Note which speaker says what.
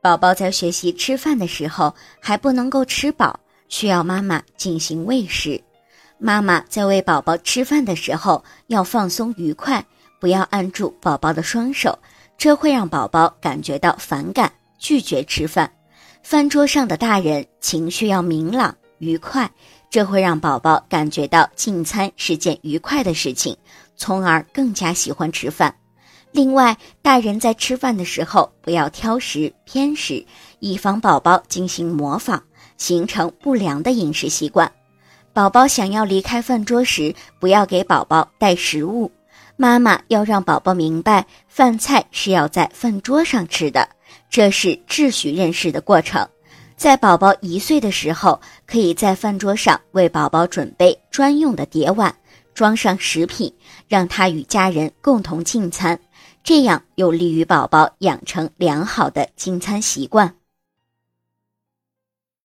Speaker 1: 宝宝在学习吃饭的时候还不能够吃饱，需要妈妈进行喂食。妈妈在喂宝宝吃饭的时候要放松愉快，不要按住宝宝的双手，这会让宝宝感觉到反感，拒绝吃饭。饭桌上的大人情绪要明朗愉快，这会让宝宝感觉到进餐是件愉快的事情，从而更加喜欢吃饭。另外，大人在吃饭的时候不要挑食偏食，以防宝宝进行模仿，形成不良的饮食习惯。宝宝想要离开饭桌时，不要给宝宝带食物。妈妈要让宝宝明白，饭菜是要在饭桌上吃的，这是秩序认识的过程。在宝宝一岁的时候，可以在饭桌上为宝宝准备专用的碟碗，装上食品，让他与家人共同进餐，这样有利于宝宝养成良好的进餐习惯。